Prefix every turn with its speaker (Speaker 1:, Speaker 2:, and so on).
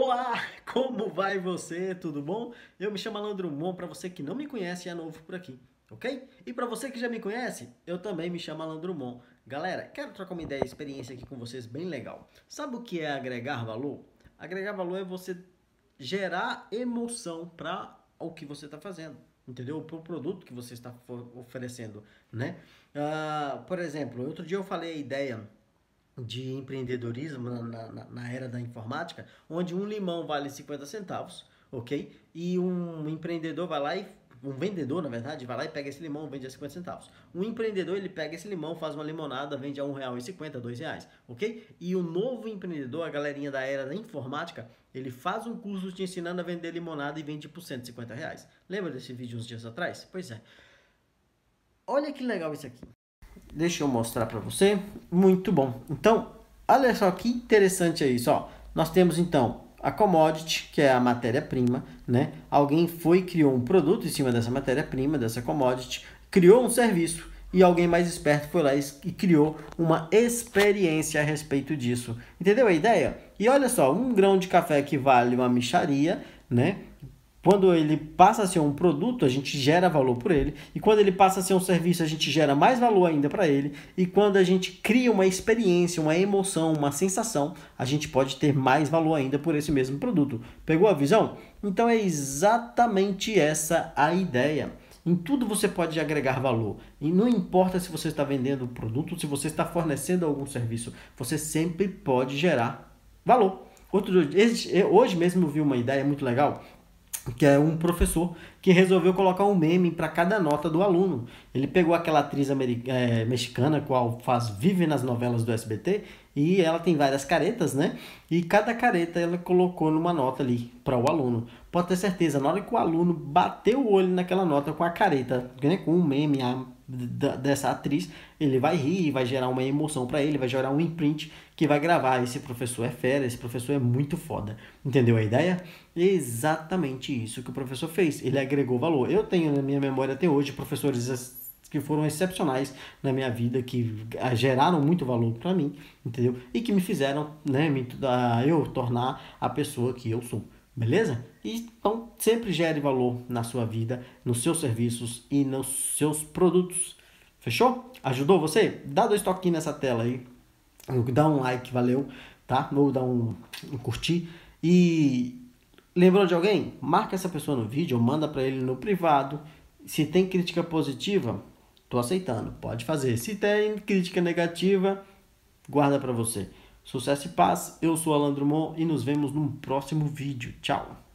Speaker 1: Olá, como vai você? Tudo bom? Eu me chamo Alan Drummond, para você que não me conhece e é novo por aqui, ok? E para você que já me conhece, eu também me chamo Alan Drummond. Galera, quero trocar uma ideia, experiência aqui com vocês bem legal. Sabe o que é agregar valor? Agregar valor é você gerar emoção para o que você está fazendo, entendeu? Para o produto que você está oferecendo, né? Uh, por exemplo, outro dia eu falei a ideia de empreendedorismo na, na, na, era da informática, onde um limão vale 50 centavos, ok? E um empreendedor vai lá e um vendedor, na verdade, vai lá e pega esse limão vende a 50 centavos. Um empreendedor, ele pega esse limão, faz uma limonada, vende a R$ 1,50, R$ reais, ok? E o novo empreendedor, a galerinha da era da informática, ele faz um curso te ensinando a vender limonada e vende por 150 reais. Lembra desse vídeo uns dias atrás? Pois é. Olha que legal isso aqui. Deixa eu mostrar para você. Muito bom. Então, olha só que interessante é isso. Ó. Nós temos então a commodity, que é a matéria-prima, né? Alguém foi criou um produto em cima dessa matéria-prima, dessa commodity, criou um serviço e alguém mais esperto foi lá e criou uma experiência a respeito disso. Entendeu a ideia? E olha só, um grão de café que vale uma micharia, né? Quando ele passa a ser um produto, a gente gera valor por ele. E quando ele passa a ser um serviço, a gente gera mais valor ainda para ele. E quando a gente cria uma experiência, uma emoção, uma sensação, a gente pode ter mais valor ainda por esse mesmo produto. Pegou a visão? Então é exatamente essa a ideia. Em tudo você pode agregar valor. E não importa se você está vendendo um produto, se você está fornecendo algum serviço, você sempre pode gerar valor. Outro, hoje mesmo eu vi uma ideia muito legal que é um professor que resolveu colocar um meme para cada nota do aluno. Ele pegou aquela atriz é, mexicana, qual faz vive nas novelas do SBT, e ela tem várias caretas, né? E cada careta ela colocou numa nota ali para o aluno. Pode ter certeza, na hora que o aluno bateu o olho naquela nota com a careta, né, com um meme a, dessa atriz, ele vai rir, vai gerar uma emoção para ele, vai gerar um imprint que vai gravar. Esse professor é fera, esse professor é muito foda. Entendeu a ideia? Exatamente isso que o professor fez. Ele agregou valor. Eu tenho na minha memória até hoje professores que foram excepcionais na minha vida, que geraram muito valor para mim, entendeu? E que me fizeram, né, me, eu tornar a pessoa que eu sou. Beleza? Então, sempre gere valor na sua vida, nos seus serviços e nos seus produtos. Fechou? Ajudou você? Dá dois toquinhos nessa tela aí. Dá um like, valeu, tá? Ou dá um, um curtir. E lembrou de alguém? Marca essa pessoa no vídeo ou manda para ele no privado. Se tem crítica positiva, tô aceitando, pode fazer. Se tem crítica negativa, guarda para você. Sucesso e paz. Eu sou Alan Drummond e nos vemos num próximo vídeo. Tchau.